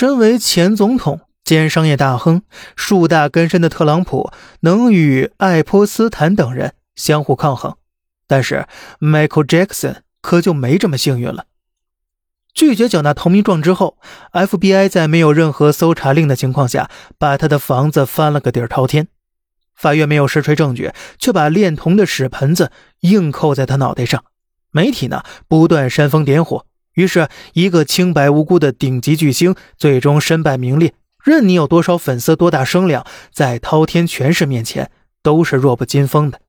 身为前总统兼商业大亨、树大根深的特朗普，能与爱泼斯坦等人相互抗衡，但是 Michael Jackson 可就没这么幸运了。拒绝缴纳投名状之后，FBI 在没有任何搜查令的情况下，把他的房子翻了个底儿朝天。法院没有实锤证据，却把恋童的屎盆子硬扣在他脑袋上。媒体呢，不断煽风点火。于是，一个清白无辜的顶级巨星最终身败名裂。任你有多少粉丝、多大声量，在滔天权势面前都是弱不禁风的。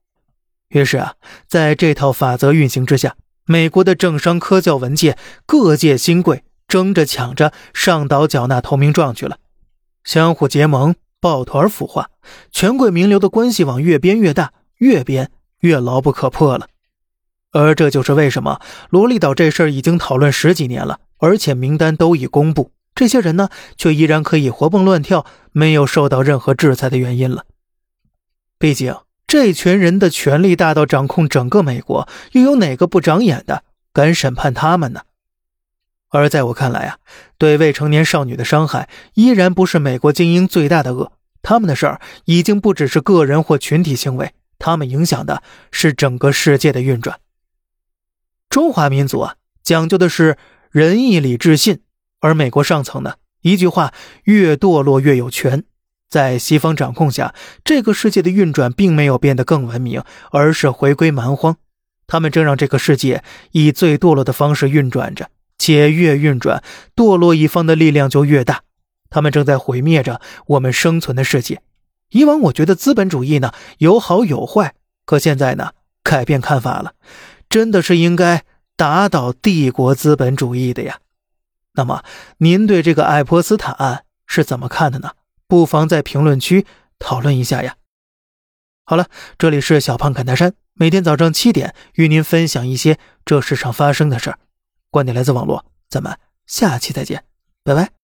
于是啊，在这套法则运行之下，美国的政商科教文界各界新贵争着抢着上岛缴纳投名状去了，相互结盟、抱团腐化，权贵名流的关系网越编越大，越编越牢不可破了。而这就是为什么萝莉岛这事儿已经讨论十几年了，而且名单都已公布，这些人呢却依然可以活蹦乱跳，没有受到任何制裁的原因了。毕竟这群人的权力大到掌控整个美国，又有哪个不长眼的敢审判他们呢？而在我看来啊，对未成年少女的伤害依然不是美国精英最大的恶，他们的事儿已经不只是个人或群体行为，他们影响的是整个世界的运转。中华民族啊，讲究的是仁义礼智信，而美国上层呢，一句话，越堕落越有权。在西方掌控下，这个世界的运转并没有变得更文明，而是回归蛮荒。他们正让这个世界以最堕落的方式运转着，且越运转，堕落一方的力量就越大。他们正在毁灭着我们生存的世界。以往我觉得资本主义呢有好有坏，可现在呢改变看法了。真的是应该打倒帝国资本主义的呀。那么，您对这个爱泼斯坦案是怎么看的呢？不妨在评论区讨论一下呀。好了，这里是小胖侃大山，每天早上七点与您分享一些这世上发生的事儿，观点来自网络，咱们下期再见，拜拜。